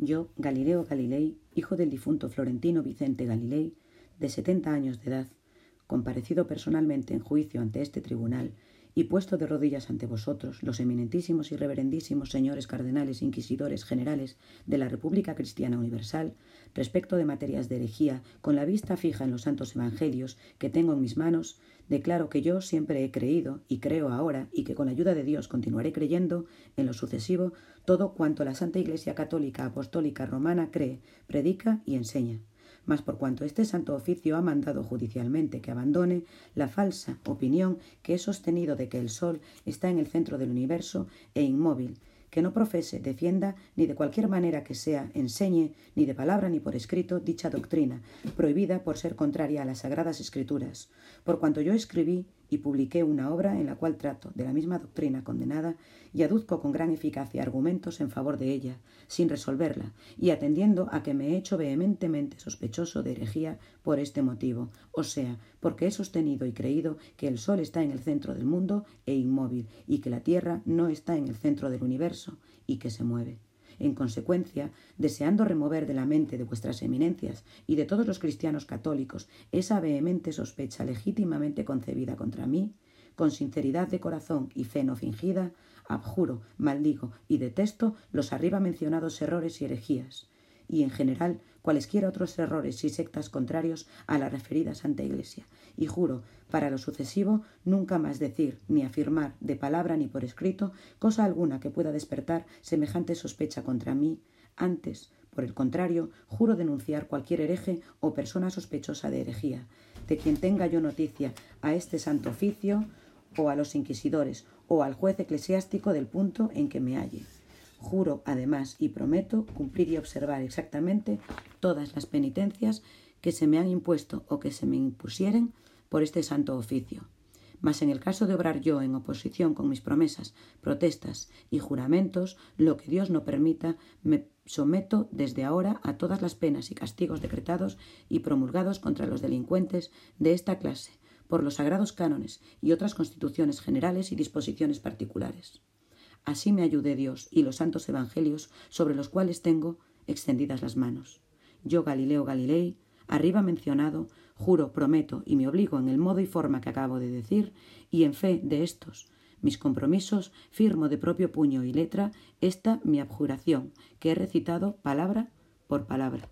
Yo, Galileo Galilei, hijo del difunto Florentino Vicente Galilei, de setenta años de edad, comparecido personalmente en juicio ante este tribunal y puesto de rodillas ante vosotros, los eminentísimos y reverendísimos señores cardenales, inquisidores generales de la República Cristiana Universal, respecto de materias de herejía, con la vista fija en los santos evangelios que tengo en mis manos, declaro que yo siempre he creído y creo ahora y que con la ayuda de Dios continuaré creyendo en lo sucesivo todo cuanto la Santa Iglesia Católica Apostólica Romana cree, predica y enseña mas por cuanto este santo oficio ha mandado judicialmente que abandone la falsa opinión que he sostenido de que el sol está en el centro del universo e inmóvil, que no profese, defienda, ni de cualquier manera que sea, enseñe, ni de palabra ni por escrito, dicha doctrina, prohibida por ser contraria a las sagradas escrituras. Por cuanto yo escribí y publiqué una obra en la cual trato de la misma doctrina condenada y aduzco con gran eficacia argumentos en favor de ella, sin resolverla, y atendiendo a que me he hecho vehementemente sospechoso de herejía por este motivo, o sea, porque he sostenido y creído que el Sol está en el centro del mundo e inmóvil, y que la Tierra no está en el centro del universo y que se mueve. En consecuencia, deseando remover de la mente de vuestras eminencias y de todos los cristianos católicos esa vehemente sospecha legítimamente concebida contra mí, con sinceridad de corazón y fe no fingida, abjuro, maldigo y detesto los arriba mencionados errores y herejías, y en general cualesquiera otros errores y sectas contrarios a la referida Santa Iglesia, y juro, para lo sucesivo, nunca más decir ni afirmar de palabra ni por escrito cosa alguna que pueda despertar semejante sospecha contra mí, antes, por el contrario, juro denunciar cualquier hereje o persona sospechosa de herejía, de quien tenga yo noticia a este santo oficio, o a los inquisidores, o al juez eclesiástico del punto en que me halle. Juro, además, y prometo cumplir y observar exactamente todas las penitencias que se me han impuesto o que se me impusieren por este santo oficio. Mas en el caso de obrar yo en oposición con mis promesas, protestas y juramentos, lo que Dios no permita, me someto desde ahora a todas las penas y castigos decretados y promulgados contra los delincuentes de esta clase, por los sagrados cánones y otras constituciones generales y disposiciones particulares. Así me ayude Dios y los santos evangelios sobre los cuales tengo extendidas las manos. Yo, Galileo Galilei, arriba mencionado, juro, prometo y me obligo en el modo y forma que acabo de decir, y en fe de estos mis compromisos, firmo de propio puño y letra esta mi abjuración, que he recitado palabra por palabra.